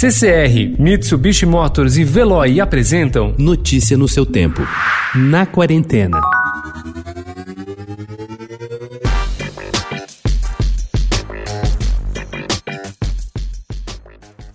CCR, Mitsubishi Motors e Veloy apresentam Notícia no seu tempo. Na quarentena.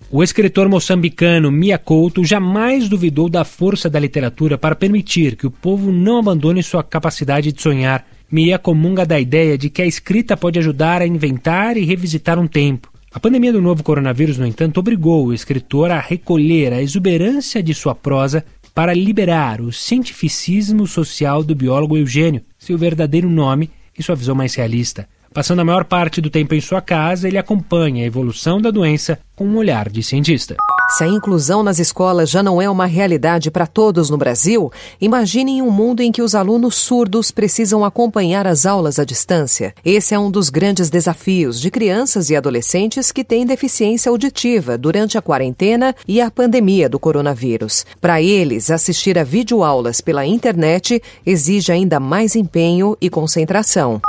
O escritor moçambicano Mia Couto jamais duvidou da força da literatura para permitir que o povo não abandone sua capacidade de sonhar. Mia comunga da ideia de que a escrita pode ajudar a inventar e revisitar um tempo. A pandemia do novo coronavírus, no entanto, obrigou o escritor a recolher a exuberância de sua prosa para liberar o cientificismo social do biólogo Eugênio, seu verdadeiro nome e sua visão mais realista. Passando a maior parte do tempo em sua casa, ele acompanha a evolução da doença com um olhar de cientista. Se a inclusão nas escolas já não é uma realidade para todos no Brasil, imaginem um mundo em que os alunos surdos precisam acompanhar as aulas à distância. Esse é um dos grandes desafios de crianças e adolescentes que têm deficiência auditiva durante a quarentena e a pandemia do coronavírus. Para eles, assistir a videoaulas pela internet exige ainda mais empenho e concentração.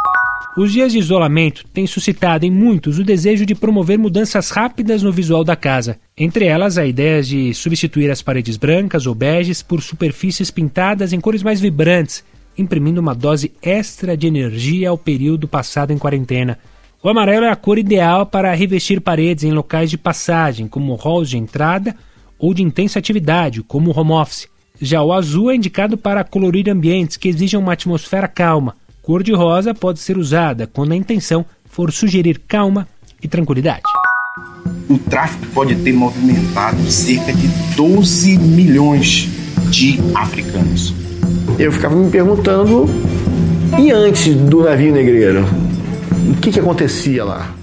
Os dias de isolamento têm suscitado em muitos o desejo de promover mudanças rápidas no visual da casa. Entre elas, a ideia de substituir as paredes brancas ou beges por superfícies pintadas em cores mais vibrantes, imprimindo uma dose extra de energia ao período passado em quarentena. O amarelo é a cor ideal para revestir paredes em locais de passagem, como halls de entrada ou de intensa atividade, como home office. Já o azul é indicado para colorir ambientes que exijam uma atmosfera calma Cor de rosa pode ser usada quando a intenção for sugerir calma e tranquilidade. O tráfico pode ter movimentado cerca de 12 milhões de africanos. Eu ficava me perguntando, e antes do navio negreiro? O que, que acontecia lá?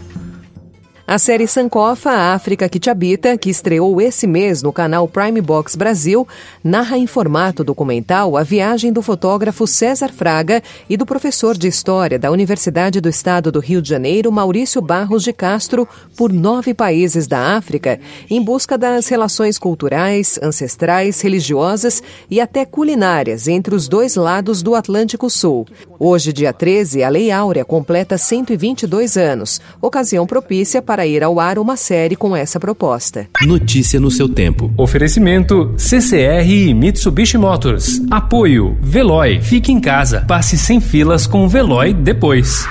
A série Sankofa, a África que te habita, que estreou esse mês no canal Prime Box Brasil, narra em formato documental a viagem do fotógrafo César Fraga e do professor de História da Universidade do Estado do Rio de Janeiro, Maurício Barros de Castro, por nove países da África, em busca das relações culturais, ancestrais, religiosas e até culinárias entre os dois lados do Atlântico Sul. Hoje, dia 13, a Lei Áurea completa 122 anos, ocasião propícia para para ir ao ar uma série com essa proposta. Notícia no seu tempo. Oferecimento CCR e Mitsubishi Motors. Apoio Veloy. Fique em casa. Passe sem filas com o Veloy depois.